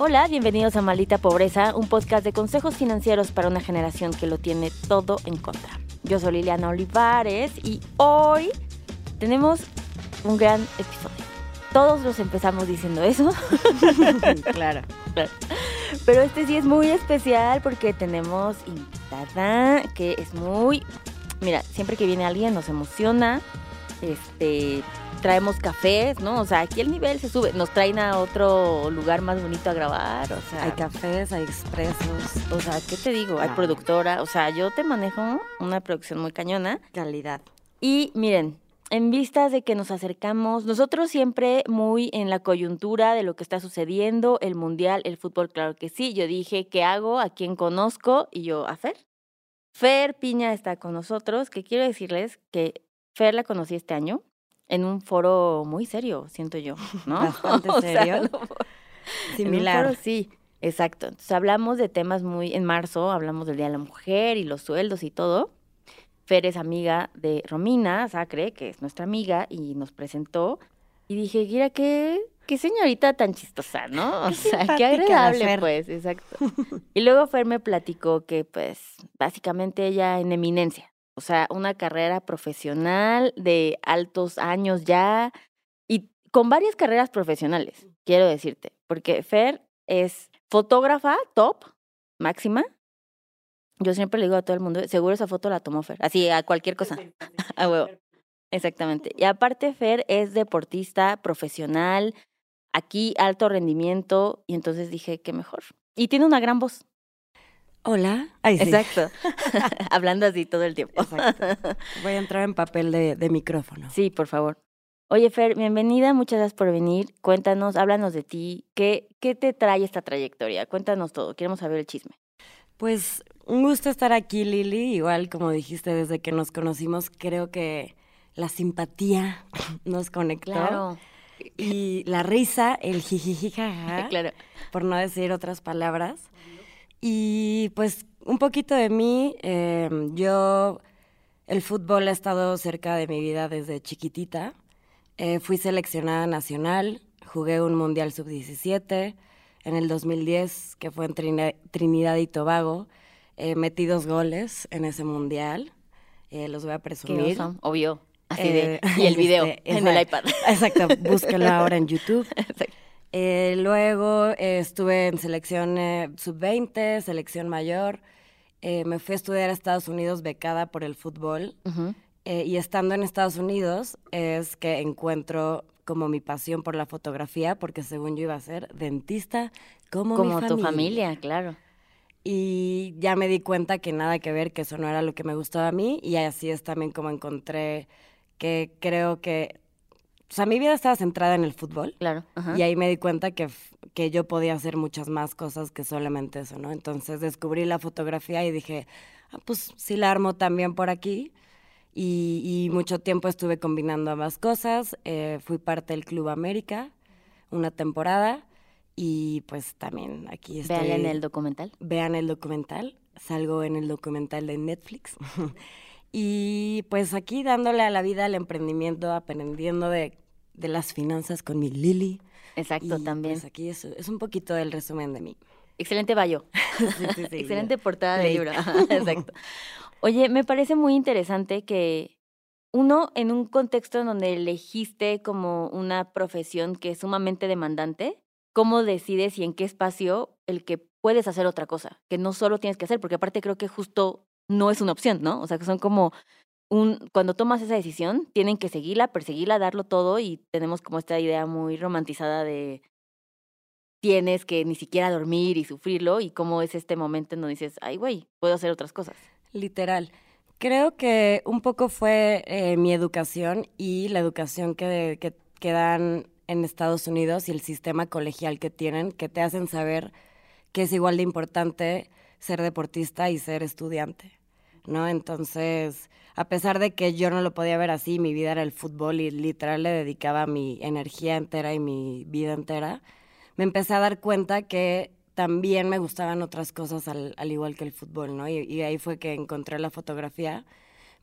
Hola, bienvenidos a Maldita Pobreza, un podcast de consejos financieros para una generación que lo tiene todo en contra. Yo soy Liliana Olivares y hoy tenemos un gran episodio. Todos los empezamos diciendo eso. claro. Pero este sí es muy especial porque tenemos invitada que es muy... Mira, siempre que viene alguien nos emociona. Este, traemos cafés, ¿no? O sea, aquí el nivel se sube. Nos traen a otro lugar más bonito a grabar, o sea. Hay cafés, hay expresos. O sea, ¿qué te digo? Hay productora. O sea, yo te manejo una producción muy cañona. Calidad. Y miren, en vistas de que nos acercamos, nosotros siempre muy en la coyuntura de lo que está sucediendo, el mundial, el fútbol, claro que sí. Yo dije, ¿qué hago? ¿A quién conozco? Y yo, a Fer. Fer Piña está con nosotros, que quiero decirles que Fer la conocí este año en un foro muy serio, siento yo, ¿no? Bastante serio. Similar. sí, exacto. Entonces hablamos de temas muy, en marzo hablamos del Día de la Mujer y los sueldos y todo. Fer es amiga de Romina Sacre, que es nuestra amiga, y nos presentó. Y dije, mira, qué, qué señorita tan chistosa, ¿no? O sea, qué agradable, pues, exacto. Y luego Fer me platicó que, pues, básicamente ella en eminencia, o sea, una carrera profesional de altos años ya y con varias carreras profesionales, quiero decirte, porque Fer es fotógrafa top, máxima. Yo siempre le digo a todo el mundo, seguro esa foto la tomó Fer, así a cualquier cosa, a huevo. Exactamente. Y aparte Fer es deportista profesional, aquí alto rendimiento, y entonces dije, qué mejor. Y tiene una gran voz. Hola. Exacto. Hablando así todo el tiempo. Voy a entrar en papel de, de, micrófono. Sí, por favor. Oye, Fer, bienvenida, muchas gracias por venir. Cuéntanos, háblanos de ti. ¿Qué, ¿Qué te trae esta trayectoria? Cuéntanos todo, queremos saber el chisme. Pues un gusto estar aquí, Lili. Igual, como dijiste, desde que nos conocimos, creo que la simpatía nos conectó. Claro. Y la risa, el jijijija, claro. por no decir otras palabras. Y pues un poquito de mí, em, yo el fútbol ha estado cerca de mi vida desde chiquitita. Eh, fui seleccionada nacional, jugué un Mundial Sub-17 en el 2010, que fue en Trinidad y Tobago. Eh, metí dos goles en ese Mundial, eh, los voy a presumir. obvio. Así de, y el video en el iPad. Exacto, búsquenlo ahora en YouTube. Exacto. Eh, luego eh, estuve en selección eh, sub-20, selección mayor. me fui a estudiar a Estados Unidos becada por el fútbol. y estando en Estados Unidos es que encuentro como mi pasión por la fotografía, porque según yo iba a ser dentista como, como mi familia. tu familia, claro. Y ya me di cuenta que nada que ver, que eso no era lo que me gustaba a mí. Y así es también como encontré que creo que o sea, mi vida estaba centrada en el fútbol. Claro. Y ahí me di cuenta que, que yo podía hacer muchas más cosas que solamente eso, ¿no? Entonces descubrí la fotografía y dije, ah, pues sí la armo también por aquí. Y, mucho tiempo estuve combinando ambas cosas. Eh, fui parte del Club América una temporada y pues también aquí estoy. Vean en el documental. Vean el documental. Salgo en el documental de Netflix. Y pues aquí dándole a la vida al emprendimiento, aprendiendo de, de las finanzas con mi Lili. Exacto, también. Pues aquí es, es, un poquito del resumen de mí. Excelente bayo. Excelente portada de libro. Exacto. Oye, me parece muy interesante que uno, en un contexto en donde elegiste como una profesión que es sumamente demandante, ¿cómo decides y en qué espacio el que puedes hacer otra cosa? Que no solo tienes que hacer, porque aparte creo que justo no es una opción, ¿no? O sea, que son como un, cuando tomas esa decisión, tienen que seguirla, perseguirla, darlo todo y tenemos como esta idea muy romantizada de tienes que ni siquiera dormir y sufrirlo y cómo es este momento en donde dices, ay, güey, puedo hacer otras cosas. Literal. Creo que un poco fue eh, mi educación y la educación que, que, que dan en Estados Unidos y el sistema colegial que tienen, que te hacen saber que es igual de importante ser deportista y ser estudiante. ¿No? Entonces, a pesar de que yo no lo podía ver así, mi vida era el fútbol y literal le dedicaba mi energía entera y mi vida entera, me empecé a dar cuenta que también me gustaban otras cosas al, igual que el fútbol, ¿no? Y, ahí fue que encontré la fotografía,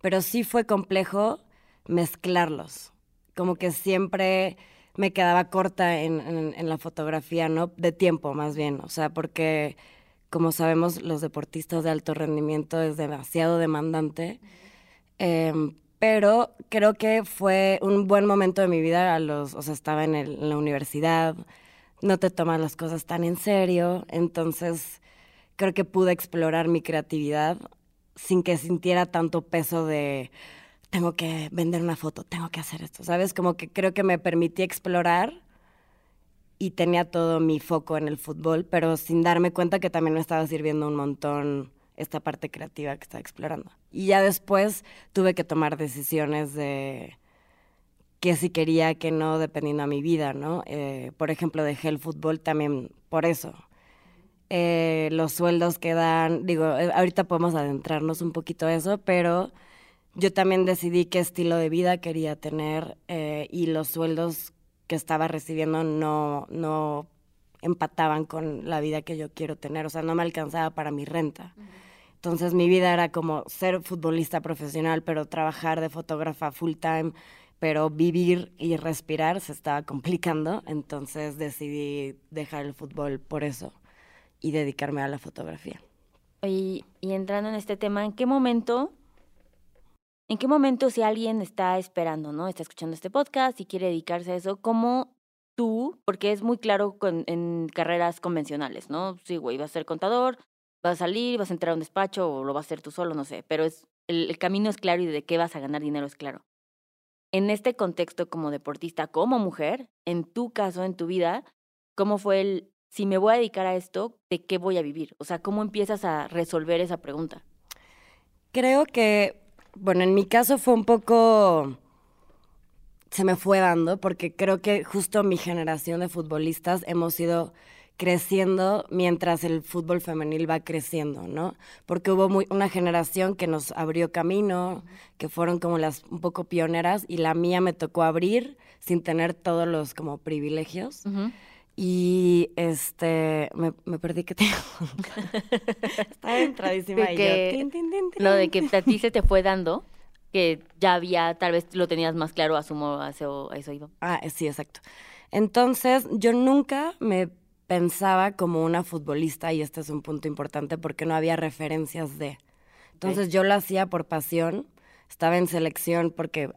pero sí fue complejo mezclarlos, como que siempre me quedaba corta en, en, la fotografía, ¿no? De tiempo, más bien. O sea, porque, como sabemos, los deportistas de alto rendimiento es demasiado demandante. Em, pero creo que fue un buen momento de mi vida. O sea, estaba en, en la universidad, no te tomas las cosas tan en serio. Entonces, creo que pude explorar mi creatividad sin que sintiera tanto peso de tengo que vender una foto, tengo que hacer esto, ¿sabes? Como que creo que me permití explorar y tenía todo mi foco en el fútbol, pero sin darme cuenta que también me estaba sirviendo un montón esta parte creativa que estaba explorando. Y ya después tuve que tomar decisiones de qué sí quería, qué no, dependiendo a mi vida, ¿no? Eh, por ejemplo, dejé el fútbol también por eso. Eh, los sueldos que dan, digo, eh, ahorita podemos adentrarnos un poquito a eso, pero yo también decidí qué estilo de vida quería tener eh, y los sueldos que estaba recibiendo no, no empataban con la vida que yo quiero tener, o sea, no me alcanzaba para mi renta. Entonces mi vida era como ser futbolista profesional, pero trabajar de fotógrafa full time, pero vivir y respirar se estaba complicando, entonces decidí dejar el fútbol por eso y dedicarme a la fotografía. Y, y entrando en este tema, ¿en qué momento ¿En qué momento si alguien está esperando, ¿no? Está escuchando este podcast y quiere dedicarse a eso, ¿cómo tú, porque es muy claro en carreras convencionales, ¿no? Sí, güey, vas a ser contador, vas a salir, vas a entrar a un despacho o lo vas a hacer tú solo, no sé, pero es el, camino es claro y de qué vas a ganar dinero es claro. En este contexto como deportista, como mujer, en tu caso, en tu vida, ¿cómo fue el, si me voy a dedicar a esto, ¿de qué voy a vivir? O sea, ¿cómo empiezas a resolver esa pregunta? Creo que bueno, en mi caso fue un poco se me fue dando porque creo que justo mi generación de futbolistas hemos ido creciendo mientras el fútbol femenil va creciendo, ¿no? Porque hubo una generación que nos abrió camino, que fueron como las un poco pioneras y la mía me tocó abrir sin tener todos los como privilegios. Y este, me, me perdí que te. Estaba entradísima y yo. lo de que a ti se te fue dando, que ya había, tal vez lo tenías más claro, asumo, a eso, a eso iba. Ah, sí, exacto. Entonces, yo nunca me pensaba como una futbolista, y este es un punto importante porque no había referencias de. Entonces, yo lo hacía por pasión, estaba en selección porque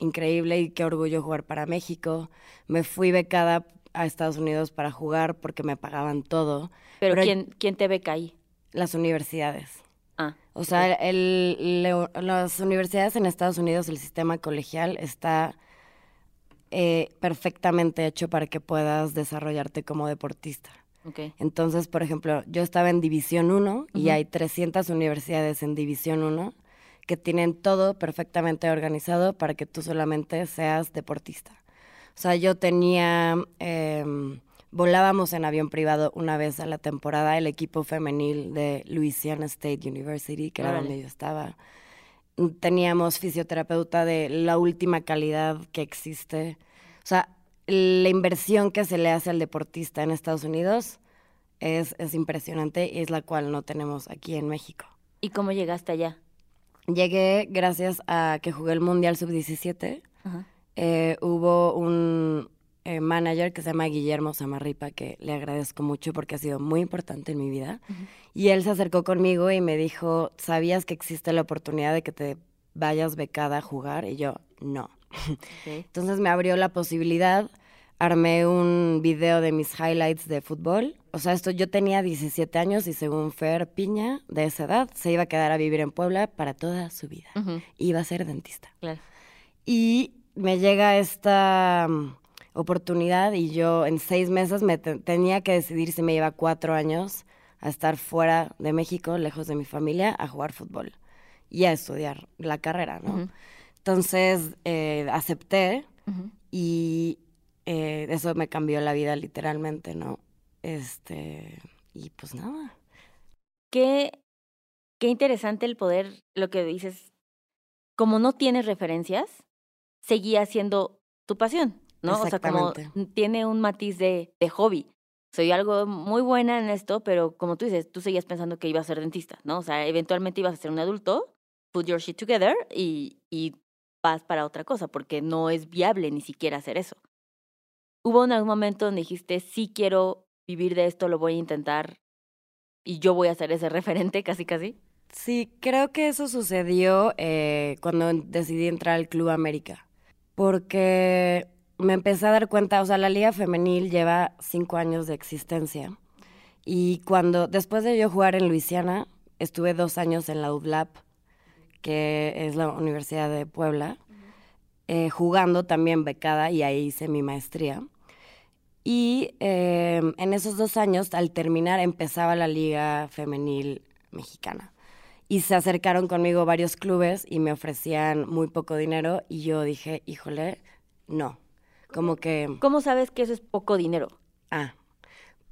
increíble y qué orgullo jugar para México. Me fui becada a Estados Unidos para jugar porque me pagaban todo. ¿Pero, quién, quién te beca ahí? Las universidades. Ah. O sea, el, las universidades en Estados Unidos, el sistema colegial está eh, perfectamente hecho para que puedas desarrollarte como deportista. Okay. Entonces, por ejemplo, yo estaba en División 1 y hay 300 universidades en División 1 que tienen todo perfectamente organizado para que tú solamente seas deportista. O sea, yo tenía, em, volábamos en avión privado una vez a la temporada el equipo femenil de Louisiana State University, que era donde yo estaba. Teníamos fisioterapeuta de la última calidad que existe. O sea, la inversión que se le hace al deportista en Estados Unidos es, es impresionante y es la cual no tenemos aquí en México. ¿Y cómo llegaste allá? Llegué gracias a que jugué el Mundial Sub-17. Eh, hubo un eh, manager que se llama Guillermo Samarripa, que le agradezco mucho porque ha sido muy importante en mi vida. Y él se acercó conmigo y me dijo, ¿sabías que existe la oportunidad de que te vayas becada a jugar? Y yo, no. Entonces me abrió la posibilidad, armé un video de mis highlights de fútbol. O sea, esto yo tenía 17 años y según Fer Piña, de esa edad, se iba a quedar a vivir en Puebla para toda su vida. Iba a ser dentista. Claro. Y me llega esta mm, oportunidad y yo en seis meses me tenía que decidir si me iba cuatro años a estar fuera de México, lejos de mi familia, a jugar fútbol y a estudiar la carrera, ¿no? Entonces eh, acepté y eh, eso me cambió la vida literalmente, ¿no? Este, y pues nada. Qué, qué interesante el poder, lo que dices, como no tienes referencias, seguía siendo tu pasión, ¿no? O sea, como tiene un matiz de, de hobby. Soy algo muy buena en esto, pero como tú dices, tú seguías pensando que iba a ser dentista, ¿no? O sea, eventualmente ibas a ser un adulto, put your shit together y, y vas para otra cosa, porque no es viable ni siquiera hacer eso. ¿Hubo en algún momento donde dijiste, sí quiero vivir de esto, lo voy a intentar y yo voy a ser ese referente casi casi? Sí, creo que eso sucedió eh, cuando decidí entrar al Club América, porque me empecé a dar cuenta, o sea, la liga femenil lleva cinco años de existencia y cuando, después de yo jugar en Luisiana, estuve dos años en la UDLAP, que es la Universidad de Puebla, eh, jugando también becada y ahí hice mi maestría. Y eh, en esos dos años, al terminar, empezaba la liga femenil mexicana y se acercaron conmigo varios clubes y me ofrecían muy poco dinero y yo dije, híjole, no. Como que... ¿Cómo sabes que eso es poco dinero? Ah,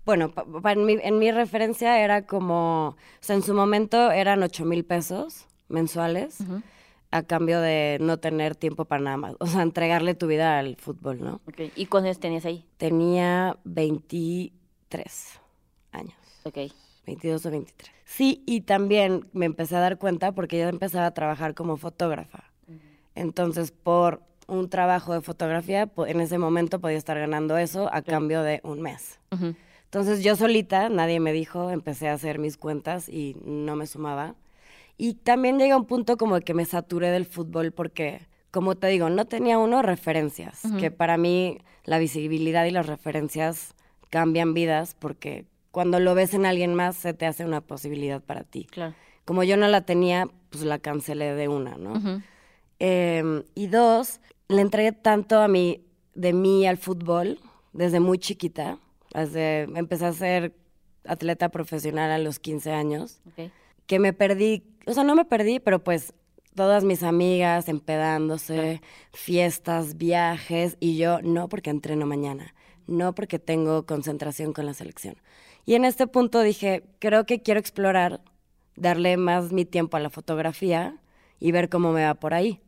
bueno, en, mi, referencia era como, o sea, en su momento eran 8 mil pesos mensuales a cambio de no tener tiempo para nada más, o sea, entregarle tu vida al fútbol, ¿no? Okay. ¿Y cuántos tenías ahí? Tenía 23 años. Ok. 22 o 23. Sí, y también me empecé a dar cuenta porque yo empezaba a trabajar como fotógrafa. Entonces, por un trabajo de fotografía, en ese momento podía estar ganando eso a cambio de un mes. Entonces, yo solita, nadie me dijo, empecé a hacer mis cuentas y no me sumaba. Y también llega un punto como que me saturé del fútbol porque, como te digo, no tenía uno referencias, que para mí la visibilidad y las referencias cambian vidas porque cuando lo ves en alguien más se te hace una posibilidad para ti. Claro. Como yo no la tenía, pues la cancelé de una, ¿no? Em, y dos, le entregué tanto a mí, de mí al fútbol desde muy chiquita. Desde, empecé a ser atleta profesional a los 15 años. Que me perdí, o sea, no me perdí, pero pues todas mis amigas empedándose, fiestas, viajes, y yo no porque entreno mañana, no porque tengo concentración con la selección. Y en este punto dije, creo que quiero explorar, darle más mi tiempo a la fotografía y ver cómo me va por ahí.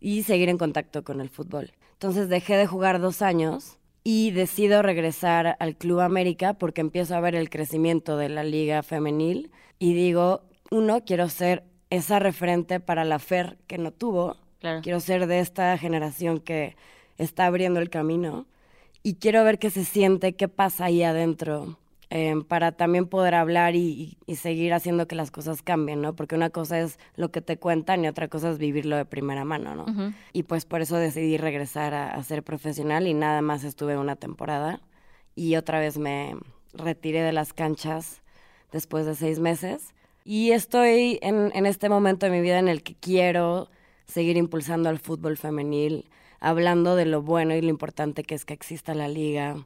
Y seguir en contacto con el fútbol. Entonces dejé de jugar dos años y decido regresar al Club América porque empiezo a ver el crecimiento de la liga femenil y digo, uno, quiero ser esa referente para la FER que no tuvo. Quiero ser de esta generación que está abriendo el camino y quiero ver qué se siente, qué pasa ahí adentro Em, para también poder hablar y, seguir haciendo que las cosas cambien, ¿no? Porque una cosa es lo que te cuentan y otra cosa es vivirlo de primera mano, ¿no? Y pues por eso decidí regresar a, ser profesional y nada más estuve una temporada y otra vez me retiré de las canchas después de seis meses y estoy en, en este momento de mi vida en el que quiero seguir impulsando al fútbol femenil, hablando de lo bueno y lo importante que es que exista la liga,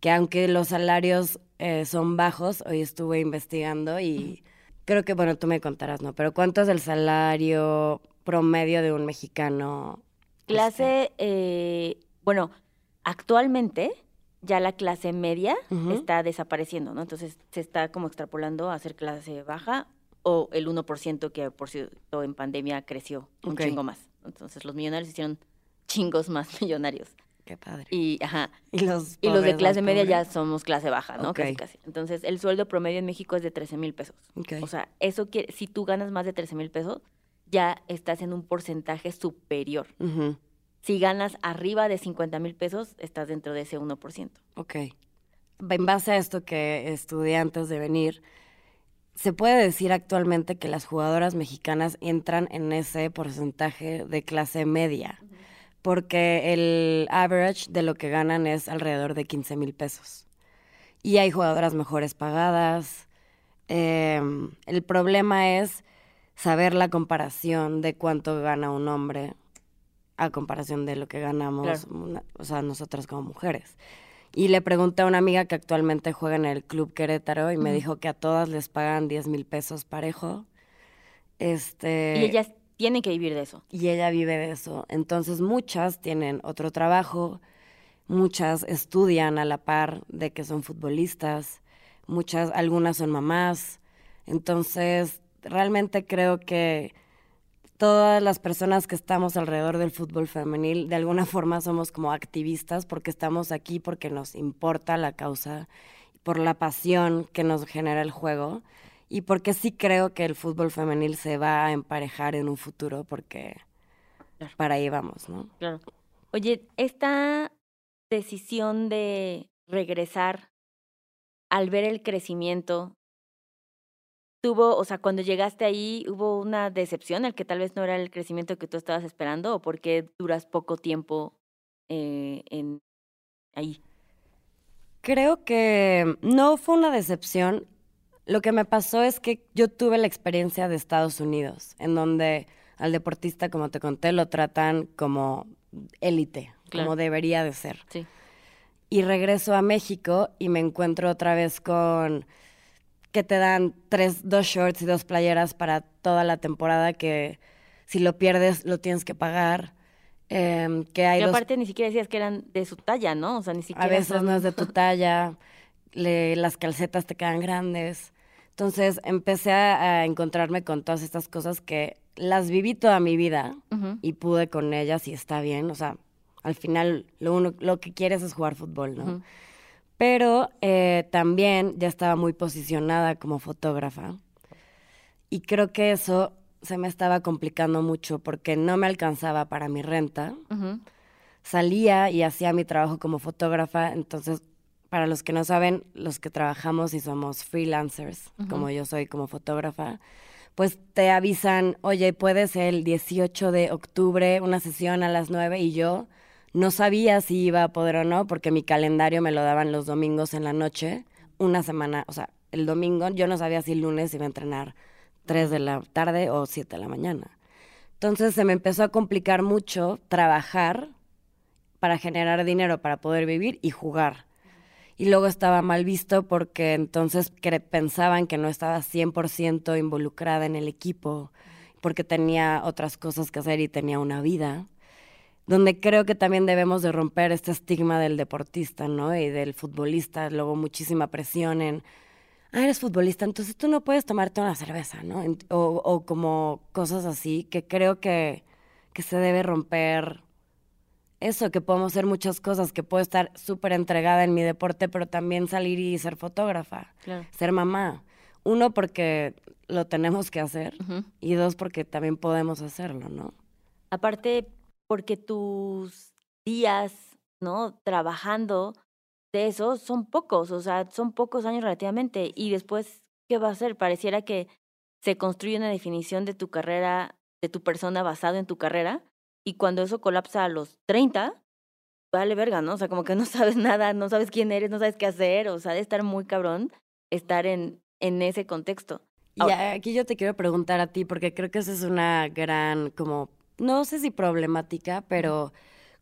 que aunque los salarios eh, son bajos, hoy estuve investigando y creo que, bueno, tú me contarás, ¿no? Pero ¿cuánto es el salario promedio de un mexicano? Clase, este? eh, bueno, actualmente ya la clase media está desapareciendo, ¿no? Entonces se está como extrapolando a ser clase baja o el 1% que por cierto en pandemia creció un chingo más. Entonces los millonarios hicieron chingos más millonarios. Qué padre. Y, ajá. Y los, y los de clase media ya somos clase baja, ¿no? Casi, casi. Entonces, el sueldo promedio en México es de 13 mil pesos. O sea, eso quiere, si tú ganas más de 13 mil pesos, ya estás en un porcentaje superior. Si ganas arriba de 50 mil pesos, estás dentro de ese 1%. Ok. En base a esto que estudié antes de venir, se puede decir actualmente que las jugadoras mexicanas entran en ese porcentaje de clase media porque el average de lo que ganan es alrededor de 15 mil pesos. Y hay jugadoras mejores pagadas. Em, el problema es saber la comparación de cuánto gana un hombre a comparación de lo que ganamos, o sea, nosotras como mujeres. Y le pregunté a una amiga que actualmente juega en el Club Querétaro y me dijo que a todas les pagan 10 mil pesos parejo. Este, y ellas tiene que vivir de eso. Y ella vive de eso. Entonces muchas tienen otro trabajo, muchas estudian a la par de que son futbolistas, muchas, algunas son mamás. Entonces, realmente creo que todas las personas que estamos alrededor del fútbol femenil, de alguna forma somos como activistas porque estamos aquí porque nos importa la causa, por la pasión que nos genera el juego y porque sí creo que el fútbol femenil se va a emparejar en un futuro porque para ahí vamos, ¿no? Claro. Oye, esta decisión de regresar al ver el crecimiento tuvo, o sea, cuando llegaste ahí, hubo una decepción, el que tal vez no era el crecimiento que tú estabas esperando, o porque duras poco tiempo eh, en ahí? Creo que no fue una decepción. Lo que me pasó es que yo tuve la experiencia de Estados Unidos, en donde al deportista, como te conté, lo tratan como élite, como debería de ser. Sí. Y regreso a México y me encuentro otra vez con que te dan tres, dos shorts y dos playeras para toda la temporada que si lo pierdes lo tienes que pagar. Eh, que hay y aparte ni siquiera decías que eran de su talla, ¿no? O sea, ni siquiera. A veces no es de tu talla, las calcetas te quedan grandes. Entonces empecé a, encontrarme con todas estas cosas que las viví toda mi vida y pude con ellas y está bien. O sea, al final lo, uno, lo que quieres es jugar fútbol, ¿no? pero eh, también ya estaba muy posicionada como fotógrafa. Y creo que eso se me estaba complicando mucho porque no me alcanzaba para mi renta. Salía y hacía mi trabajo como fotógrafa, entonces para los que no saben, los que trabajamos y somos freelancers, como yo soy como fotógrafa, pues te avisan, oye, puedes el 18 de octubre una sesión a las 9 y yo no sabía si iba a poder o no, porque mi calendario me lo daban los domingos en la noche, una semana, o sea, el domingo yo no sabía si el lunes iba a entrenar 3 de la tarde o 7 de la mañana. Entonces se me empezó a complicar mucho trabajar para generar dinero, para poder vivir y jugar. Y luego estaba mal visto porque entonces pensaban que no estaba 100% involucrada en el equipo, porque tenía otras cosas que hacer y tenía una vida donde creo que también debemos de romper este estigma del deportista, ¿no? Y del futbolista, luego muchísima presión en, ah, eres futbolista, entonces tú no puedes tomarte una cerveza, ¿no? O, o como cosas así, que creo que, que se debe romper eso, que podemos hacer muchas cosas, que puedo estar súper entregada en mi deporte, pero también salir y ser fotógrafa, ser mamá. Uno, porque lo tenemos que hacer, y dos, porque también podemos hacerlo, ¿no? Aparte, porque tus días, ¿no? Trabajando de eso son pocos, o sea, son pocos años relativamente. Y después, ¿qué va a hacer? Pareciera que se construye una definición de tu carrera, de tu persona basado en tu carrera, y cuando eso colapsa a los 30, vale verga, ¿no? O sea, como que no sabes nada, no sabes quién eres, no sabes qué hacer, o sea, de estar muy cabrón estar en, en ese contexto. Y aquí yo te quiero preguntar a ti, porque creo que esa es una gran como no sé si problemática, pero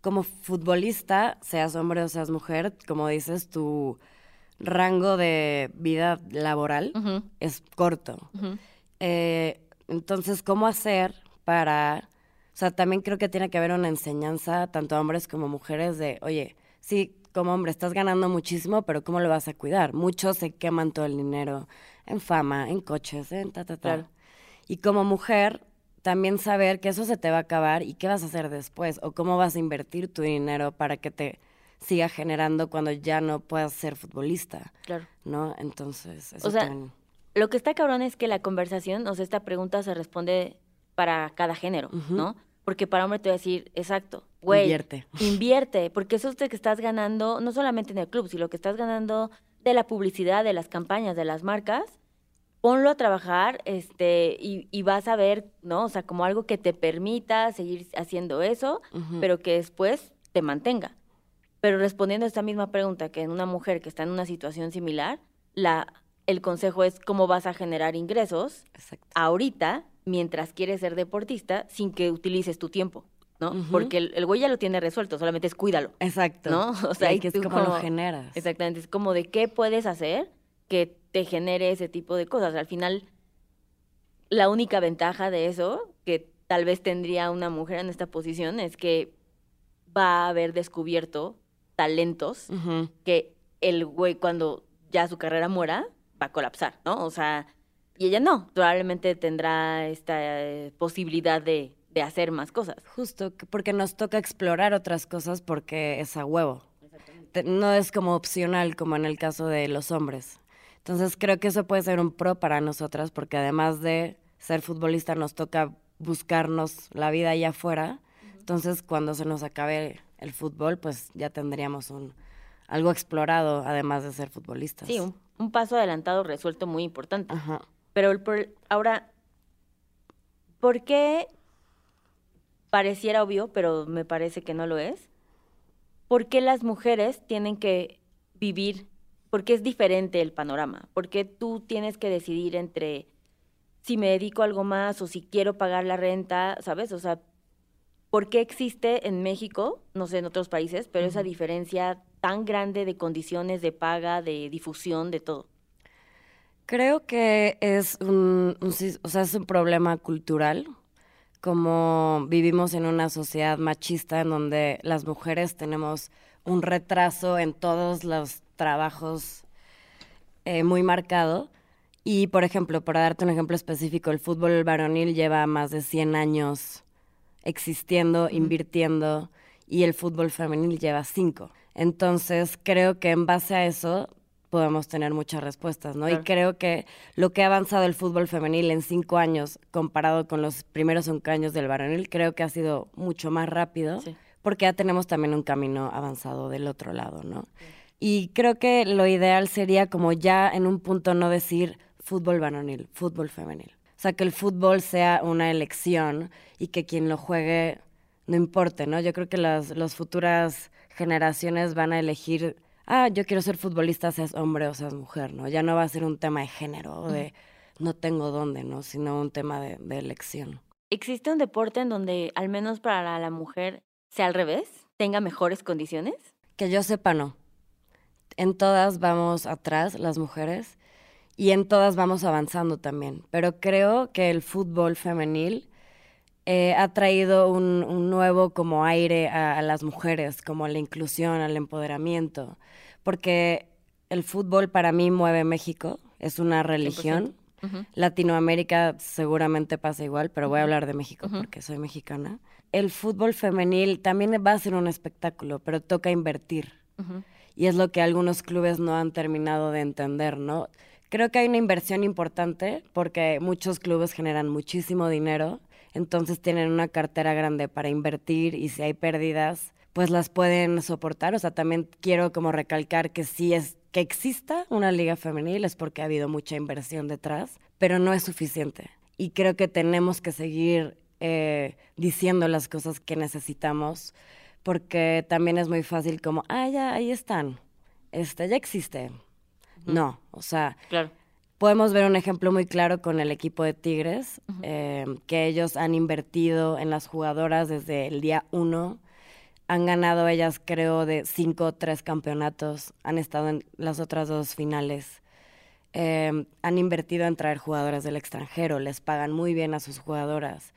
como futbolista, seas hombre o seas mujer, como dices, tu rango de vida laboral es corto. Eh, entonces, ¿cómo hacer para... O sea, también creo que tiene que haber una enseñanza, tanto a hombres como mujeres, de, oye, sí, como hombre estás ganando muchísimo, pero ¿cómo lo vas a cuidar? Muchos se queman todo el dinero en fama, en coches, en ta, ta, ta. Y como mujer, también saber que eso se te va a acabar y qué vas a hacer después o cómo vas a invertir tu dinero para que te siga generando cuando ya no puedas ser futbolista. Claro. ¿No? Entonces, eso o sea, lo que está cabrón es que la conversación, o sea, esta pregunta se responde para cada género, ¿no? Porque para hombre te voy a decir, exacto, güey. Invierte. Invierte, porque eso es de que estás ganando, no solamente en el club, sino que estás ganando de la publicidad, de las campañas, de las marcas, ponlo a trabajar este, y, vas a ver, ¿no? O sea, como algo que te permita seguir haciendo eso, pero que después te mantenga. Pero respondiendo a esta misma pregunta, que en una mujer que está en una situación similar, la, el consejo es cómo vas a generar ingresos ahorita mientras quieres ser deportista sin que utilices tu tiempo. ¿no? Porque el, güey ya lo tiene resuelto, solamente es cuídalo. Exacto. ¿No? O sea, que es como, lo generas. Exactamente, es como de qué puedes hacer que te genere ese tipo de cosas. Al final, la única ventaja de eso, que tal vez tendría una mujer en esta posición, es que va a haber descubierto talentos que el güey cuando ya su carrera muera va a colapsar, ¿no? O sea, y ella no, probablemente tendrá esta eh, posibilidad de, de hacer más cosas. Justo, porque nos toca explorar otras cosas porque es a huevo. No es como opcional como en el caso de los hombres. Entonces creo que eso puede ser un pro para nosotras porque además de ser futbolista nos toca buscarnos la vida allá afuera. Entonces cuando se nos acabe el fútbol, pues ya tendríamos un algo explorado, además de ser futbolistas. Sí, un, paso adelantado resuelto muy importante. Pero el, ahora, ¿por qué pareciera obvio, pero me parece que no lo es? ¿Por qué las mujeres tienen que vivir? ¿Por qué es diferente el panorama? ¿Por qué tú tienes que decidir entre si me dedico a algo más o si quiero pagar la renta, ¿sabes? O sea, ¿por qué existe en México, no sé en otros países, pero esa diferencia tan grande de condiciones de paga, de difusión, de todo? Creo que es un, o sea, es un problema cultural, como vivimos en una sociedad machista en donde las mujeres tenemos un retraso en todos los trabajos eh, muy marcado y, por ejemplo, para darte un ejemplo específico, el fútbol varonil lleva más de 100 años existiendo, invirtiendo, y el fútbol femenil lleva 5. Entonces, creo que en base a eso podemos tener muchas respuestas, ¿no? Y creo que lo que ha avanzado el fútbol femenil en cinco años comparado con los primeros cinco años del varonil, creo que ha sido mucho más rápido, porque ya tenemos también un camino avanzado del otro lado, ¿no? Y creo que lo ideal sería como ya en un punto no decir, fútbol varonil, fútbol femenil. O sea, que el fútbol sea una elección y que quien lo juegue no importe, ¿no? Yo creo que las, futuras generaciones van a elegir, ah, yo quiero ser futbolista, seas hombre o seas mujer, ¿no? Ya no va a ser un tema de género o de no tengo dónde, ¿no? Sino un tema de, de elección. ¿Existe un deporte en donde, al menos para la mujer, sea al revés? ¿Tenga mejores condiciones? Que yo sepa, no. En todas vamos atrás, las mujeres y en todas vamos avanzando también. Pero creo que el fútbol femenil eh, ha traído un, nuevo como aire a, las mujeres, como a la inclusión, al empoderamiento, porque el fútbol para mí mueve México, es una religión. Latinoamérica seguramente pasa igual, pero voy a hablar de México porque soy mexicana. El fútbol femenil también va a ser un espectáculo, pero toca invertir. Y es lo que algunos clubes no han terminado de entender, ¿no? Creo que hay una inversión importante porque muchos clubes generan muchísimo dinero, entonces tienen una cartera grande para invertir y si hay pérdidas, pues las pueden soportar. O sea, también quiero como recalcar que si es que exista una liga femenil es porque ha habido mucha inversión detrás, pero no es suficiente. Y creo que tenemos que seguir eh, diciendo las cosas que necesitamos, porque también es muy fácil como, ah, ya, ahí están, este, ya existe, no, o sea, podemos ver un ejemplo muy claro con el equipo de Tigres, eh, que ellos han invertido en las jugadoras desde el día uno. Han ganado ellas, creo, de cinco o tres campeonatos. Han estado en las otras dos finales. Eh, han invertido en traer jugadoras del extranjero. Les pagan muy bien a sus jugadoras.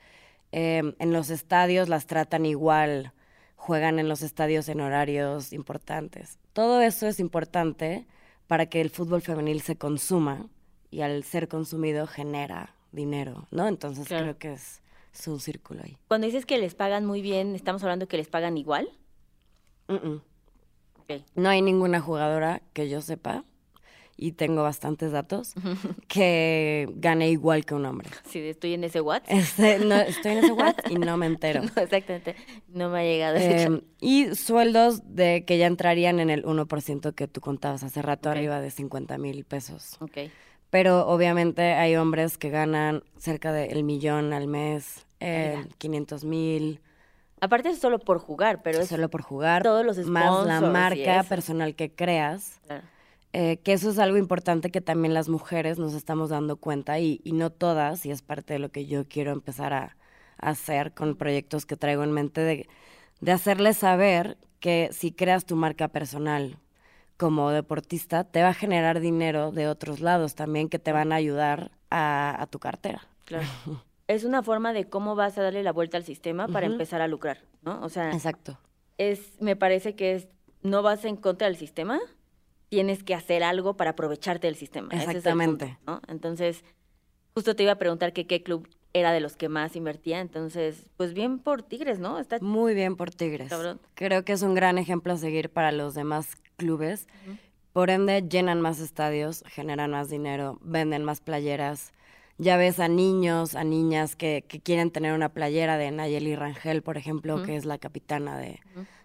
Eh, en los estadios las tratan igual. Juegan en los estadios en horarios importantes. Todo eso es importante para que el fútbol femenil se consuma y al ser consumido genera dinero, ¿no? Entonces creo que es su círculo ahí. Cuando dices que les pagan muy bien, ¿estamos hablando que les pagan igual? No hay ninguna jugadora que yo sepa y tengo bastantes datos, que gane igual que un hombre. Sí, estoy en ese what. Este, no, estoy en ese what y no me entero. exactamente, no me ha llegado. Eh, y sueldos de que ya entrarían en el 1% que tú contabas hace rato, arriba de 50 mil pesos. Ok. Pero obviamente hay hombres que ganan cerca del millón al mes, eh, 500 mil. Aparte es solo por jugar, pero es solo por jugar. Todos los Más la marca personal que creas. Eh, que eso es algo importante que también las mujeres nos estamos dando cuenta y, no todas, y es parte de lo que yo quiero empezar a, hacer con proyectos que traigo en mente, de, de hacerles saber que si creas tu marca personal como deportista, te va a generar dinero de otros lados también que te van a ayudar a, tu cartera. Claro. es una forma de cómo vas a darle la vuelta al sistema para empezar a lucrar, ¿no? O sea, exacto. Es, me parece que es, no vas en contra del sistema, tienes que hacer algo para aprovecharte del sistema. Exactamente. Entonces, justo te iba a preguntar que qué club era de los que más invertía, entonces, pues bien por Tigres, ¿no? Está muy bien por Tigres. Creo que es un gran ejemplo a seguir para los demás clubes. Por ende, llenan más estadios, generan más dinero, venden más playeras, ya ves a niños, a niñas que, quieren tener una playera de Nayeli Rangel, por ejemplo, que es la capitana de,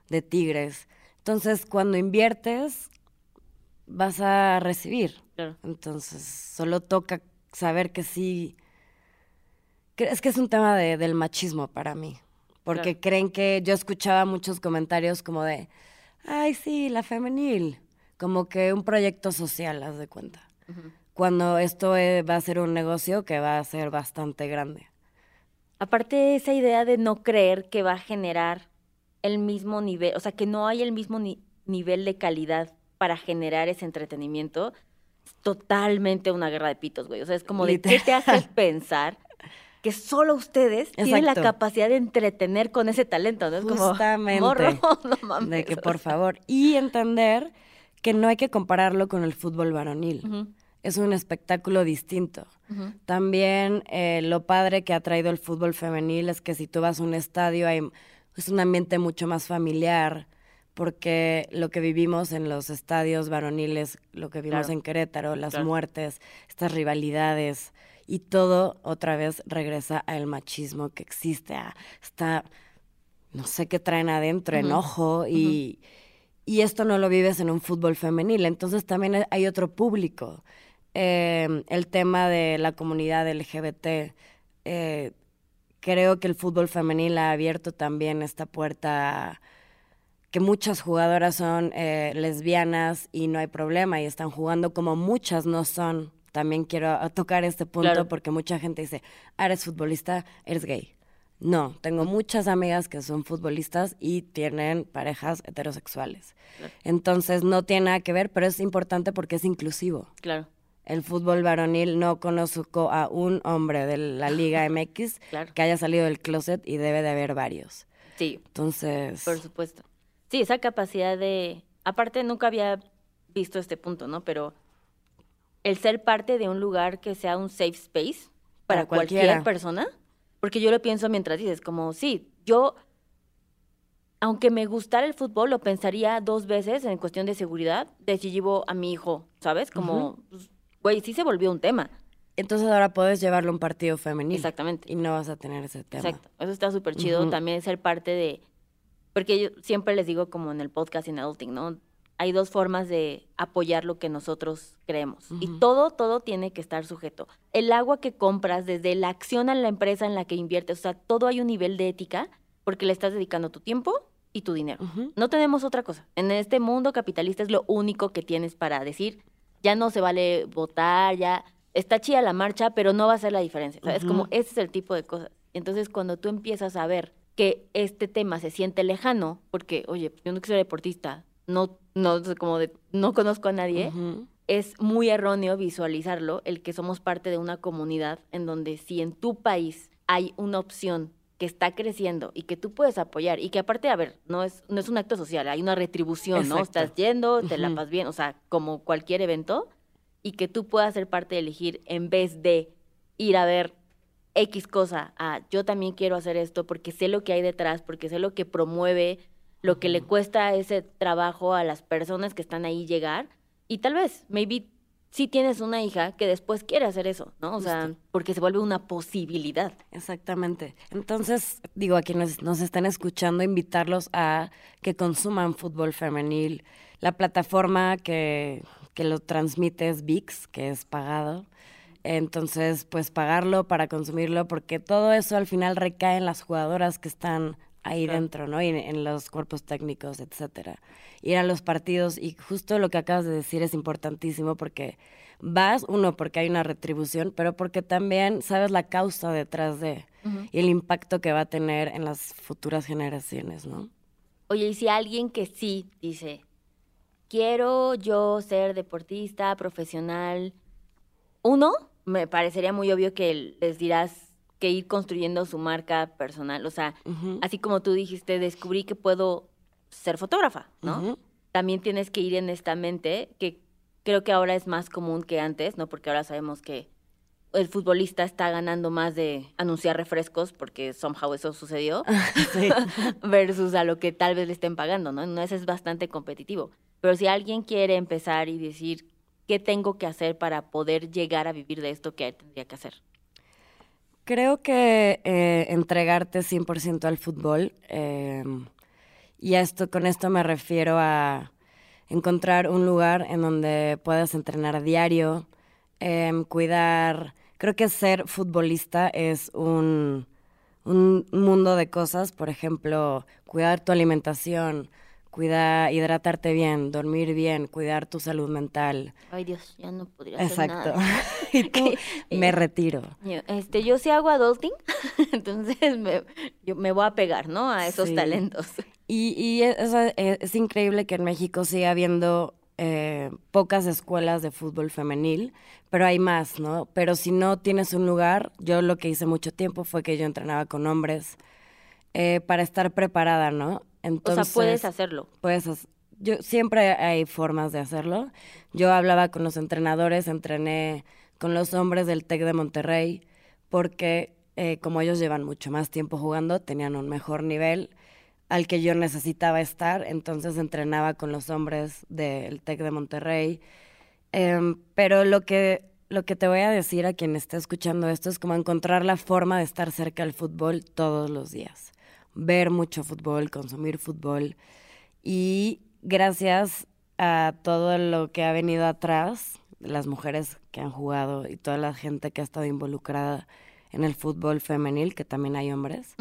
de Tigres. Entonces, cuando inviertes, vas a recibir. Entonces, solo toca saber que sí. Es que es un tema de, del machismo para mí. Porque creen que yo escuchaba muchos comentarios como de, ay, sí, la femenil. Como que un proyecto social, haz de cuenta. Cuando esto eh, va a ser un negocio que va a ser bastante grande. Aparte esa idea de no creer que va a generar el mismo nivel, o sea, que no hay el mismo nivel de calidad para generar ese entretenimiento, es totalmente una guerra de pitos, güey. O sea, es como de qué te haces pensar que solo ustedes tienen la capacidad de entretener con ese talento, ¿no? Es Justamente. como, morro, no mames. De que, por favor, y entender que no hay que compararlo con el fútbol varonil. Es un espectáculo distinto. También eh, lo padre que ha traído el fútbol femenil es que si tú vas a un estadio hay, es un ambiente mucho más familiar, porque lo que vivimos en los estadios varoniles, lo que vimos en Querétaro, las muertes, estas rivalidades y todo otra vez regresa al machismo que existe, a esta, no sé qué traen adentro, enojo y, y, esto no lo vives en un fútbol femenil. Entonces también hay otro público. Eh, el tema de la comunidad LGBT. Eh, creo que el fútbol femenil ha abierto también esta puerta que muchas jugadoras son eh, lesbianas y no hay problema y están jugando como muchas no son. También quiero tocar este punto porque mucha gente dice, ah, eres futbolista, eres gay. No, tengo muchas amigas que son futbolistas y tienen parejas heterosexuales. Entonces no tiene nada que ver, pero es importante porque es inclusivo. Claro. El fútbol varonil no conozco a un hombre de la Liga MX que haya salido del closet y debe de haber varios. Sí. Entonces. Por supuesto. Sí, esa capacidad de, aparte nunca había visto este punto, ¿no? Pero el ser parte de un lugar que sea un safe space para, cualquier persona, porque yo lo pienso mientras dices, como, sí, yo, aunque me gustara el fútbol, lo pensaría dos veces en cuestión de seguridad, de si llevo a mi hijo, ¿sabes? Como, pues, güey, sí se volvió un tema. Entonces ahora puedes llevarlo a un partido femenino. Exactamente. Y no vas a tener ese tema. Exacto. Eso está súper chido. También ser parte de porque yo siempre les digo como en el podcast en Adulting, ¿no? Hay dos formas de apoyar lo que nosotros creemos. Y todo, todo tiene que estar sujeto. El agua que compras, desde la acción a la empresa en la que inviertes, o sea, todo hay un nivel de ética porque le estás dedicando tu tiempo y tu dinero. No tenemos otra cosa. En este mundo capitalista es lo único que tienes para decir, ya no se vale votar, ya está chida la marcha, pero no va a ser la diferencia. Es como, ese es el tipo de cosas. Entonces, cuando tú empiezas a ver que este tema se siente lejano, porque, oye, yo no soy deportista, no, no, como de, no conozco a nadie, es muy erróneo visualizarlo, el que somos parte de una comunidad en donde si en tu país hay una opción que está creciendo y que tú puedes apoyar y que aparte, a ver, no es, no es un acto social, hay una retribución, ¿no? Estás yendo, te la pasas bien, o sea, como cualquier evento, y que tú puedas ser parte de elegir en vez de ir a ver X cosa, ah, yo también quiero hacer esto porque sé lo que hay detrás, porque sé lo que promueve, lo que le cuesta ese trabajo a las personas que están ahí llegar. Y tal vez, maybe si tienes una hija que después quiere hacer eso, ¿no? O sea, porque se vuelve una posibilidad. Exactamente. Entonces, digo, a quienes nos están escuchando, invitarlos a que consuman fútbol femenil. La plataforma que, que lo transmite es VIX, que es pagado. Entonces, pues pagarlo para consumirlo, porque todo eso al final recae en las jugadoras que están ahí dentro, ¿no? Y en, los cuerpos técnicos, etcétera. Ir a los partidos, y justo lo que acabas de decir es importantísimo porque vas, uno, porque hay una retribución, pero porque también sabes la causa detrás de y el impacto que va a tener en las futuras generaciones, ¿no? Oye, y si alguien que sí dice, quiero yo ser deportista profesional, uno, me parecería muy obvio que les dirás que ir construyendo su marca personal. O sea, así como tú dijiste, descubrí que puedo ser fotógrafa, ¿no? También tienes que ir en esta mente, que creo que ahora es más común que antes, ¿no? Porque ahora sabemos que el futbolista está ganando más de anunciar refrescos, porque somehow eso sucedió, versus a lo que tal vez le estén pagando, ¿no? No, es bastante competitivo. Pero si alguien quiere empezar y decir, ¿qué tengo que hacer para poder llegar a vivir de esto que tendría que hacer? Creo que eh, entregarte 100% al fútbol, em, y esto, con esto me refiero a encontrar un lugar en donde puedas entrenar a diario, em, cuidar, creo que ser futbolista es un, un mundo de cosas, por ejemplo, cuidar tu alimentación, cuidar, hidratarte bien, dormir bien, cuidar tu salud mental. Ay Dios, ya no podría Exacto. hacer nada. y tú, me retiro. Yo, este, yo sí hago adulting, entonces me, yo me voy a pegar, ¿no? A esos talentos. Y, y es, es, increíble que en México siga habiendo eh, pocas escuelas de fútbol femenil, pero hay más, ¿no? Pero si no tienes un lugar, yo lo que hice mucho tiempo fue que yo entrenaba con hombres eh, para estar preparada, ¿no? Entonces, o sea, puedes hacerlo. Puedes yo siempre hay formas de hacerlo. Yo hablaba con los entrenadores, entrené con los hombres del Tec de Monterrey, porque eh, como ellos llevan mucho más tiempo jugando, tenían un mejor nivel al que yo necesitaba estar, entonces entrenaba con los hombres del Tec de Monterrey. Em, pero lo que, lo que te voy a decir a quien esté escuchando esto es como encontrar la forma de estar cerca del fútbol todos los días ver mucho fútbol, consumir fútbol. Y gracias a todo lo que ha venido atrás, las mujeres que han jugado y toda la gente que ha estado involucrada en el fútbol femenil, que también hay hombres,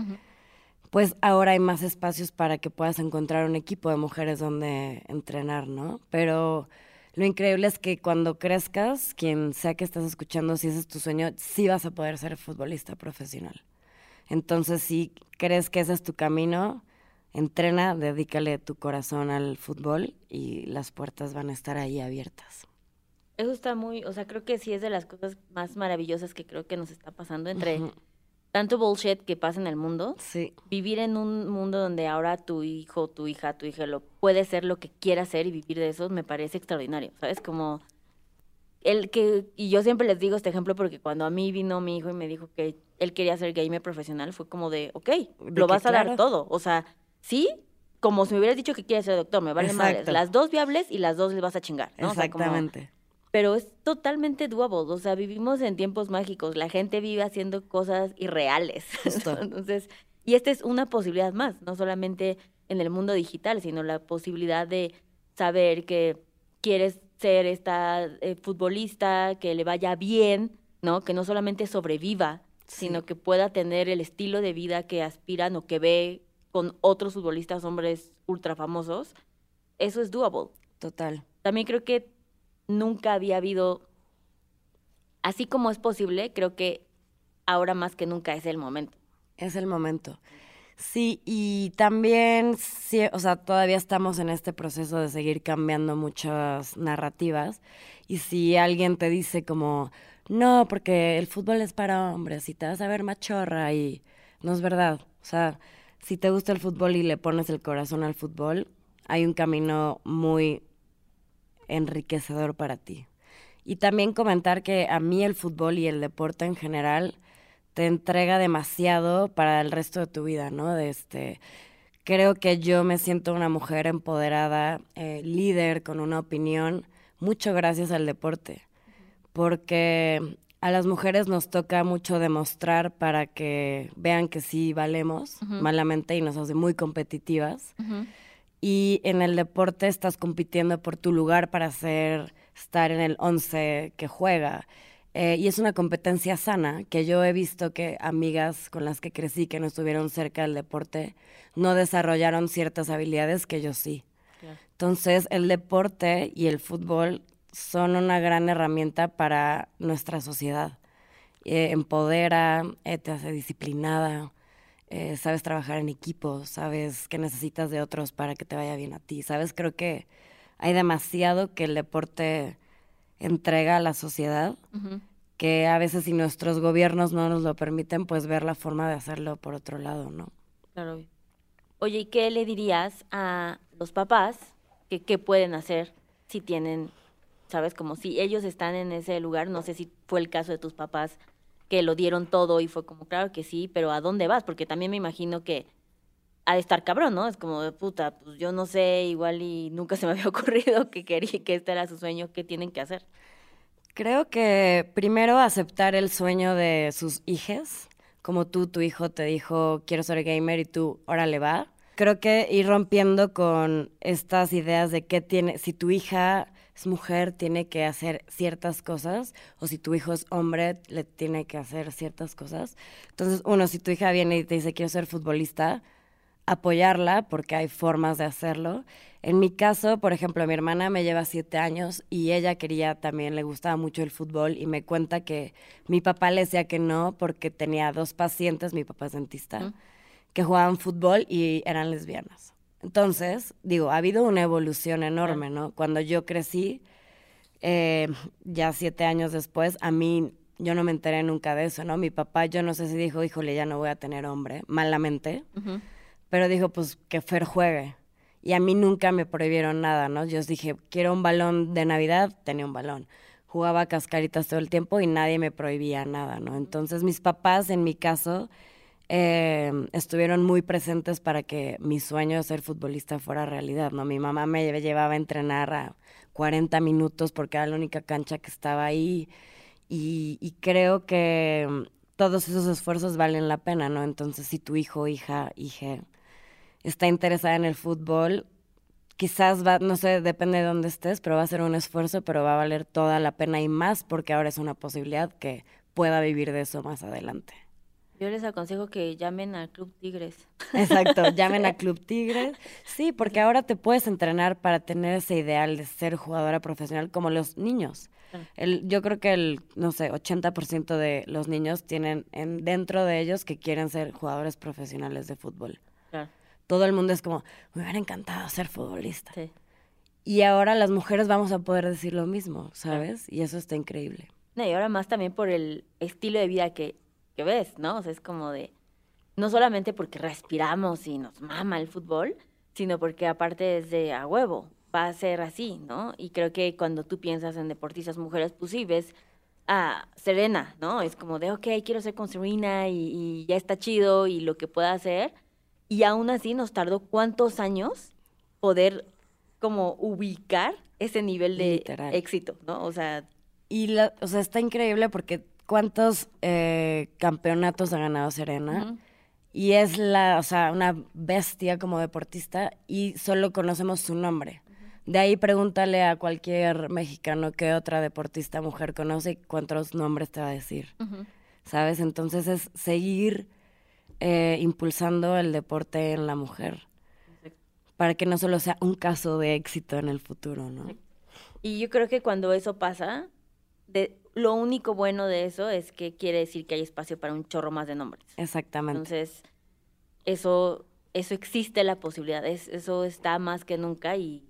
pues ahora hay más espacios para que puedas encontrar un equipo de mujeres donde entrenar, ¿no? Pero lo increíble es que cuando crezcas, quien sea que estés escuchando, si ese es tu sueño, sí vas a poder ser futbolista profesional. Entonces, si crees que ese es tu camino, entrena, dedícale tu corazón al fútbol y las puertas van a estar ahí abiertas. Eso está muy, o sea, creo que sí es de las cosas más maravillosas que creo que nos está pasando entre tanto bullshit que pasa en el mundo. Sí. Vivir en un mundo donde ahora tu hijo, tu hija, tu hija lo puede ser lo que quiera ser y vivir de eso me parece extraordinario, ¿sabes? Como el que, y yo siempre les digo este ejemplo porque cuando a mí vino mi hijo y me dijo que él quería ser gamer profesional, fue como de, ok, lo vas a dar todo. O sea, sí, como si me hubieras dicho que quieres ser doctor, me vale madres. Las dos viables y las dos les vas a chingar. Exactamente. pero es totalmente doable. O sea, vivimos en tiempos mágicos. La gente vive haciendo cosas irreales. Entonces, y esta es una posibilidad más, no solamente en el mundo digital, sino la posibilidad de saber que quieres ser esta eh, futbolista, que le vaya bien, ¿no? Que no solamente sobreviva, sino que pueda tener el estilo de vida que aspiran o que ve con otros futbolistas hombres ultra famosos. Eso es doable. Total. También creo que nunca había habido, así como es posible, creo que ahora más que nunca es el momento. Es el momento. Sí, y también, sí, o sea, todavía estamos en este proceso de seguir cambiando muchas narrativas. Y si alguien te dice como, no, porque el fútbol es para hombres y te vas a ver machorra y no es verdad. O sea, si te gusta el fútbol y le pones el corazón al fútbol, hay un camino muy enriquecedor para ti. Y también comentar que a mí el fútbol y el deporte en general te entrega demasiado para el resto de tu vida, ¿no? De este, creo que yo me siento una mujer empoderada, eh, líder, con una opinión, mucho gracias al deporte, porque a las mujeres nos toca mucho demostrar para que vean que sí valemos malamente y nos hace muy competitivas. Y en el deporte estás compitiendo por tu lugar para ser, estar en el 11 que juega. Eh, y es una competencia sana que yo he visto que amigas con las que crecí que no estuvieron cerca del deporte no desarrollaron ciertas habilidades que yo sí. Entonces el deporte y el fútbol son una gran herramienta para nuestra sociedad. Eh, empodera, eh, te hace disciplinada, sabes trabajar en equipo, sabes que necesitas de otros para que te vaya bien a ti. Sabes, creo que hay demasiado que el deporte entrega a la sociedad, que a veces si nuestros gobiernos no nos lo permiten, pues ver la forma de hacerlo por otro lado, ¿no? Claro. Oye, ¿y qué le dirías a los papás que qué pueden hacer si tienen, sabes, como si ellos están en ese lugar, no sé si fue el caso de tus papás que lo dieron todo y fue como, claro que sí, pero ¿a dónde vas? Porque también me imagino que ha de estar cabrón, ¿no? Es como de puta, pues yo no sé, igual y nunca se me había ocurrido que quería que este era su sueño, ¿qué tienen que hacer? Creo que primero aceptar el sueño de sus hijas como tú, tu hijo te dijo, quiero ser gamer y tú, órale va. Creo que ir rompiendo con estas ideas de que tiene, si tu hija es mujer, tiene que hacer ciertas cosas, o si tu hijo es hombre, le tiene que hacer ciertas cosas. Entonces, uno, si tu hija viene y te dice, quiero ser futbolista, apoyarla porque hay formas de hacerlo. En mi caso, por ejemplo, mi hermana me lleva siete años y ella quería también, le gustaba mucho el fútbol y me cuenta que mi papá le decía que no porque tenía dos pacientes, mi papá es dentista, que jugaban fútbol y eran lesbianas. Entonces, digo, ha habido una evolución enorme, ¿no? Cuando yo crecí, eh, ya siete años después, a mí yo no me enteré nunca de eso, ¿no? Mi papá, yo no sé si dijo, híjole, ya no voy a tener hombre, malamente pero dijo, pues que Fer juegue. Y a mí nunca me prohibieron nada, ¿no? Yo dije, quiero un balón de Navidad, tenía un balón. Jugaba cascaritas todo el tiempo y nadie me prohibía nada, ¿no? Entonces mis papás, en mi caso, eh, estuvieron muy presentes para que mi sueño de ser futbolista fuera realidad, ¿no? Mi mamá me llevaba a entrenar a 40 minutos porque era la única cancha que estaba ahí y, creo que todos esos esfuerzos valen la pena, ¿no? Entonces, si tu hijo, hija, hija está interesada en el fútbol, quizás va, no sé, depende de dónde estés, pero va a ser un esfuerzo, pero va a valer toda la pena y más porque ahora es una posibilidad que pueda vivir de eso más adelante. Yo les aconsejo que llamen al Club Tigres. Exacto, llamen a Club Tigres. Sí, porque ahora te puedes entrenar para tener ese ideal de ser jugadora profesional como los niños. El, yo creo que el, no sé, 80% de los niños tienen en, dentro de ellos que quieren ser jugadores profesionales de fútbol todo el mundo es como, me hubiera encantado ser futbolista. Y ahora las mujeres vamos a poder decir lo mismo, ¿sabes? Y eso está increíble. y ahora más también por el estilo de vida que, que ves, ¿no? O sea, es como de, no solamente porque respiramos y nos mama el fútbol, sino porque aparte es de a huevo, va a ser así, ¿no? Y creo que cuando tú piensas en deportistas mujeres, pues sí ves a Serena, ¿no? Es como de, ok, quiero ser con Serena y, y ya está chido y lo que pueda hacer, y aún así nos tardó cuántos años poder como ubicar ese nivel de éxito, ¿no? O sea... Y la, o sea, está increíble porque cuántos eh, campeonatos ha ganado Serena. Y es la, o sea, una bestia como deportista y solo conocemos su nombre. De ahí pregúntale a cualquier mexicano qué otra deportista mujer conoce y cuántos nombres te va a decir. ¿Sabes? Entonces es seguir eh, impulsando el deporte en la mujer. Para que no solo sea un caso de éxito en el futuro, ¿no? Y yo creo que cuando eso pasa, de, lo único bueno de eso es que quiere decir que hay espacio para un chorro más de nombres. Exactamente. Entonces, eso, eso existe la posibilidad, eso está más que nunca y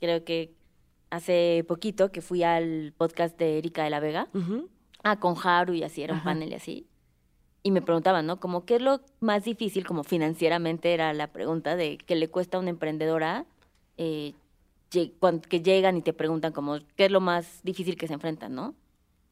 creo que hace poquito que fui al podcast de Erika de la Vega, ah, con Haru y así, era un panel y así y me preguntaban, ¿no? Como, ¿qué es lo más difícil, como financieramente era la pregunta de qué le cuesta a una emprendedora eh, que llegan y te preguntan como, ¿qué es lo más difícil que se enfrentan, no?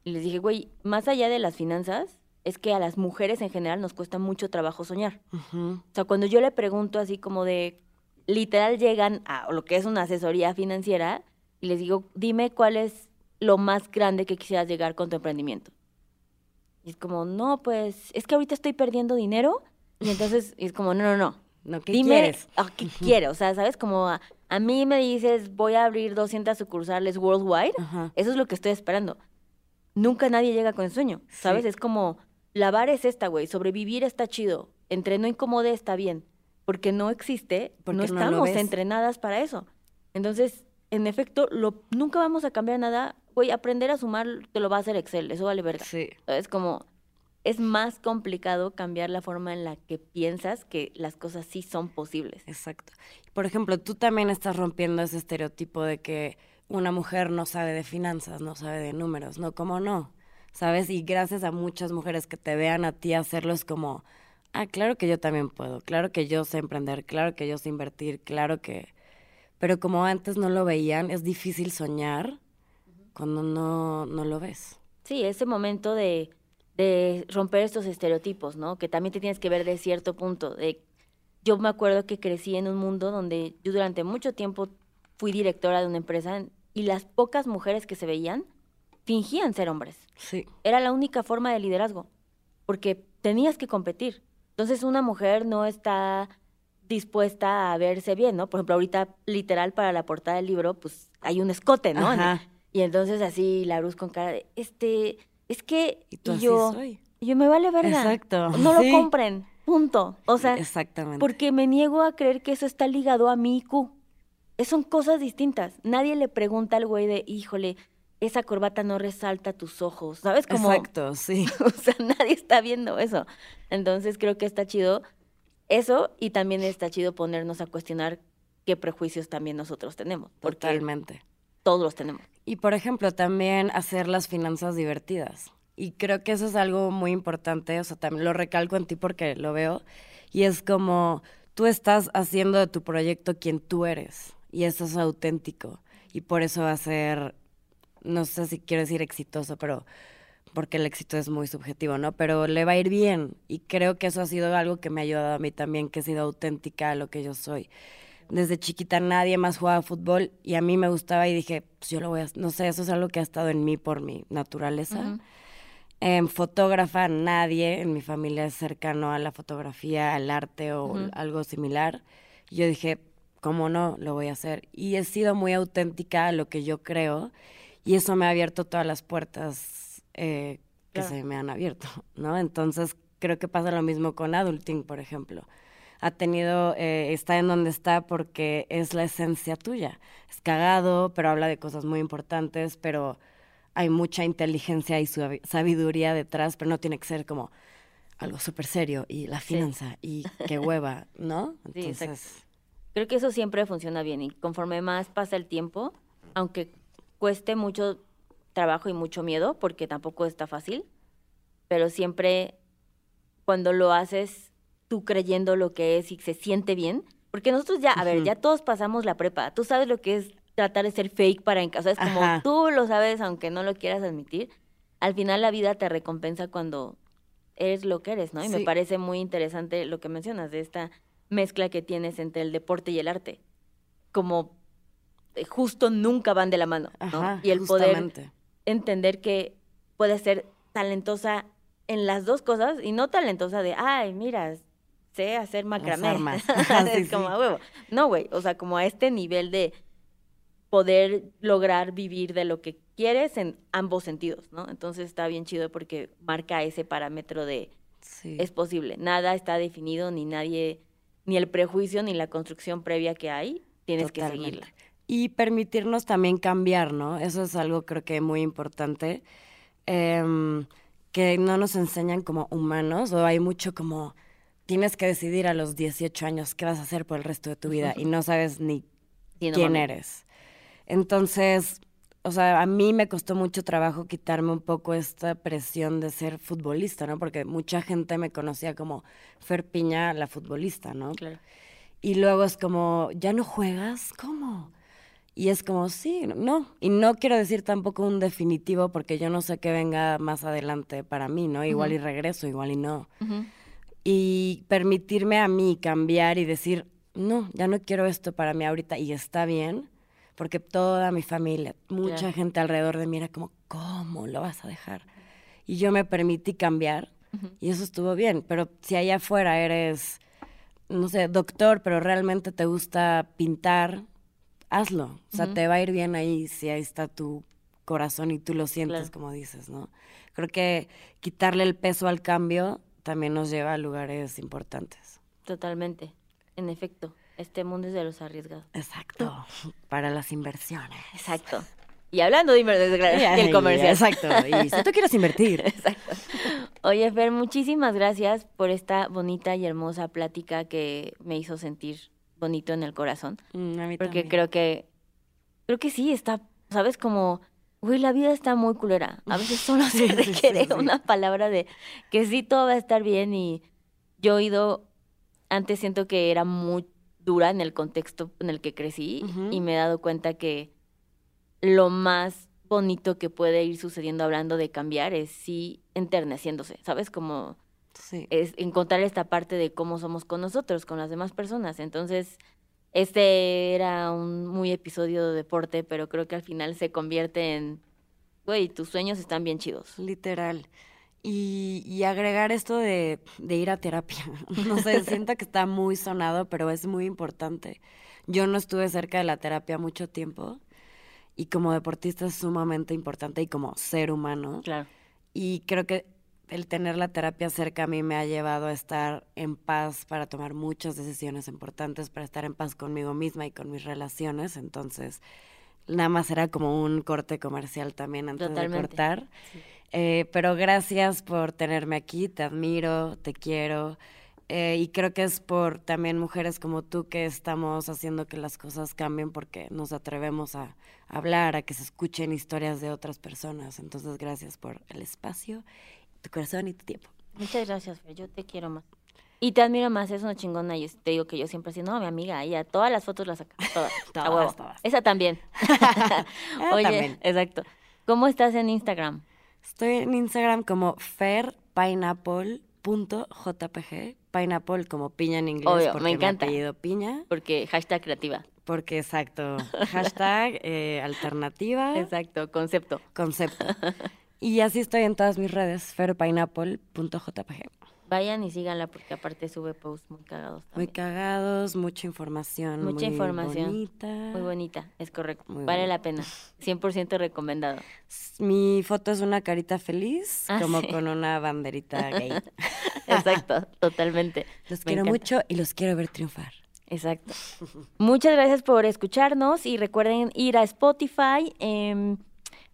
Y les dije, güey, más allá de las finanzas, es que a las mujeres en general nos cuesta mucho trabajo soñar. O sea, cuando yo le pregunto así como de, literal llegan a lo que es una asesoría financiera y les digo, dime cuál es lo más grande que quisieras llegar con tu emprendimiento. Y es como, no, pues, es que ahorita estoy perdiendo dinero. Y entonces es como, no, no, no. No, ¿qué Dime, quieres? Ah, ¿Qué quiero? O sea, ¿sabes? Como a, mí me dices, voy a abrir 200 sucursales worldwide. Eso es lo que estoy esperando. Nunca nadie llega con el sueño, ¿sabes? Es como, la vara es esta, güey. Sobrevivir está chido. Entre no incomode está bien. Porque no existe, porque no estamos entrenadas para eso. Entonces, en efecto, lo, nunca vamos a cambiar nada güey, aprender a sumar te lo va a hacer Excel, eso vale verga. Sí. Es como, es más complicado cambiar la forma en la que piensas que las cosas sí son posibles. Exacto. Por ejemplo, tú también estás rompiendo ese estereotipo de que una mujer no sabe de finanzas, no sabe de números, ¿no? ¿Cómo no? ¿Sabes? Y gracias a muchas mujeres que te vean a ti hacerlo es como, ah, claro que yo también puedo, claro que yo sé emprender, claro que yo sé invertir, claro que... Pero como antes no lo veían, es difícil soñar cuando no, no lo ves. Sí, ese momento de, de romper estos estereotipos, ¿no? Que también te tienes que ver de cierto punto. De, yo me acuerdo que crecí en un mundo donde yo durante mucho tiempo fui directora de una empresa y las pocas mujeres que se veían fingían ser hombres. Sí. Era la única forma de liderazgo. porque tenías que competir. Entonces una mujer no está dispuesta a verse bien, ¿no? Por ejemplo, ahorita literal para la portada del libro, pues hay un escote, ¿no? Y entonces así la luz con cara de, este, es que y, tú yo, soy. yo me vale verga. Exacto. No lo compren, punto. O sea, Exactamente. porque me niego a creer que eso está ligado a mi IQ. Son cosas distintas. Nadie le pregunta al güey de, híjole, esa corbata no resalta tus ojos, ¿sabes? Como, Exacto, sí. O sea, nadie está viendo eso. Entonces creo que está chido eso y también está chido ponernos a cuestionar qué prejuicios también nosotros tenemos. Totalmente. Todos los tenemos. Y por ejemplo, también hacer las finanzas divertidas. Y creo que eso es algo muy importante, o sea, también lo recalco en ti porque lo veo. Y es como tú estás haciendo de tu proyecto quien tú eres. Y eso es auténtico. Y por eso va a ser, no sé si quiero decir exitoso, pero porque el éxito es muy subjetivo, ¿no? Pero le va a ir bien. Y creo que eso ha sido algo que me ha ayudado a mí también, que he sido auténtica a lo que yo soy desde chiquita nadie más jugaba fútbol y a mí me gustaba y dije, pues yo lo voy a, no sé, eso es algo que ha estado en mí por mi naturaleza. En fotógrafa, nadie en mi familia es cercano a la fotografía, al arte o algo similar. yo dije, ¿cómo no? Lo voy a hacer. Y he sido muy auténtica a lo que yo creo y eso me ha abierto todas las puertas eh, que se me han abierto, ¿no? Entonces creo que pasa lo mismo con Adulting, por ejemplo ha tenido, eh, está en donde está porque es la esencia tuya. Es cagado, pero habla de cosas muy importantes, pero hay mucha inteligencia y sabiduría detrás, pero no tiene que ser como algo súper serio y la finanza y qué hueva, ¿no? Entonces... Creo que eso siempre funciona bien y conforme más pasa el tiempo, aunque cueste mucho trabajo y mucho miedo, porque tampoco está fácil, pero siempre cuando lo haces tú creyendo lo que es y se siente bien. Porque nosotros ya, a ver, ya todos pasamos la prepa. Tú sabes lo que es tratar de ser fake para en casa. Es como tú lo sabes, aunque no lo quieras admitir. Al final la vida te recompensa cuando eres lo que eres, ¿no? Y me parece muy interesante lo que mencionas de esta mezcla que tienes entre el deporte y el arte. Como eh, justo nunca van de la mano, ¿no? y el poder entender que puedes ser talentosa en las dos cosas y no talentosa de, ay, mira, sé hacer macramé. es como a huevo. No, güey, o sea, como a este nivel de poder lograr vivir de lo que quieres en ambos sentidos, ¿no? Entonces está bien chido porque marca ese parámetro de es posible. Nada está definido, ni nadie, ni el prejuicio, ni la construcción previa que hay, tienes que seguirla. Y permitirnos también cambiar, ¿no? Eso es algo creo que muy importante. Em, que no nos enseñan como humanos, o hay mucho como tienes que decidir a los 18 años qué vas a hacer por el resto de tu vida y no sabes ni quién eres. Entonces, o sea, a mí me costó mucho trabajo quitarme un poco esta presión de ser futbolista, ¿no? Porque mucha gente me conocía como Fer Piña, la futbolista, ¿no? Claro. Y luego es como, ¿ya no juegas? ¿Cómo? Y es como, sí, no. Y no quiero decir tampoco un definitivo porque yo no sé qué venga más adelante para mí, ¿no? Igual y regreso, igual y no y permitirme a mí cambiar y decir, no, ya no quiero esto para mí ahorita y está bien, porque toda mi familia, mucha gente alrededor de mí era como, ¿cómo lo vas a dejar? Y yo me permití cambiar y eso estuvo bien, pero si allá afuera eres, no sé, doctor, pero realmente te gusta pintar, hazlo, o sea, te va a ir bien ahí si ahí está tu corazón y tú lo sientes como dices, ¿no? Creo que quitarle el peso al cambio también nos lleva a lugares importantes. Totalmente, en efecto. Este mundo es de los arriesgados. Exacto, para las inversiones. Exacto. Y hablando de inversiones, el comercial. Exacto, y si tú quieres invertir. Exacto. Oye, Fer, muchísimas gracias por esta bonita y hermosa plática que me hizo sentir bonito en el corazón. Mm, a mí porque creo que, creo que sí, está, ¿sabes? Como Güey, la vida está muy culera. A veces solo se requiere una palabra de que sí todo va a estar bien y yo he oído, antes siento que era muy dura en el contexto en el que crecí y me he dado cuenta que lo más bonito que puede ir sucediendo hablando de cambiar es sí enterneciéndose, ¿sabes? Como es encontrar esta parte de cómo somos con nosotros, con las demás personas. Entonces, este era un muy episodio de deporte, pero creo que al final se convierte en, güey, tus sueños están bien chidos. Literal. Y, agregar esto de, de, ir a terapia. No sé, siento que está muy sonado, pero es muy importante. Yo no estuve cerca de la terapia mucho tiempo y como deportista es sumamente importante y como ser humano. Claro. Y creo que el tener la terapia cerca a mí me ha llevado a estar en paz para tomar muchas decisiones importantes, para estar en paz conmigo misma y con mis relaciones. Entonces, nada más era como un corte comercial también antes de cortar. Eh, pero gracias por tenerme aquí, te admiro, te quiero. Eh, y creo que es por también mujeres como tú que estamos haciendo que las cosas cambien porque nos atrevemos a hablar, a que se escuchen historias de otras personas. Entonces, gracias por el espacio, tu corazón y tu tiempo. Muchas gracias, Fer. Yo te quiero más. Y te admiro más, es una chingona. Y te digo que yo siempre así, no, mi amiga, ella todas las fotos las saca. Todas. todas, todas. Esa también. Oye, exacto. ¿Cómo estás en Instagram? Estoy en Instagram como fairpineapple.jpg. Pineapple como piña en inglés. Obvio, porque me encanta. apellido piña. Porque hashtag creativa. Porque exacto. Hashtag eh, alternativa. Exacto, concepto. Concepto. Y así estoy en todas mis redes, fairpineapple.jpg. Vayan y síganla porque aparte sube posts muy cagados. Muy cagados, mucha información. Mucha muy información. Bonita. Muy bonita, es correcto. vale la pena. 100% recomendado. Mi foto es una carita feliz, ah, como con una banderita gay. Exacto, totalmente. Los quiero mucho y los quiero ver triunfar. Exacto. Muchas gracias por escucharnos y recuerden ir a Spotify. Eh,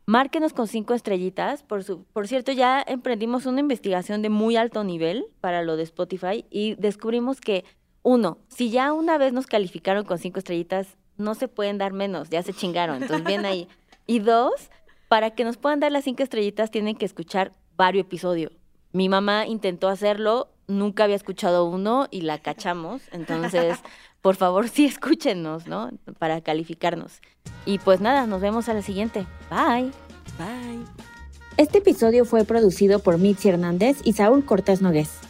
Márquenos con cinco estrellitas. Por, su, por cierto, ya emprendimos una investigación de muy alto nivel para lo de Spotify y descubrimos que, uno, si ya una vez nos calificaron con cinco estrellitas, no se pueden dar menos, ya se chingaron. Entonces, bien ahí. Y dos, para que nos puedan dar las cinco estrellitas, tienen que escuchar varios episodios. Mi mamá intentó hacerlo, nunca había escuchado uno y la cachamos. Entonces, por favor, sí escúchenos, ¿no? Para calificarnos. Y pues nada, nos vemos a la siguiente. Bye. Bye. Este episodio fue producido por Mitzi Hernández y Saúl Cortés Nogués.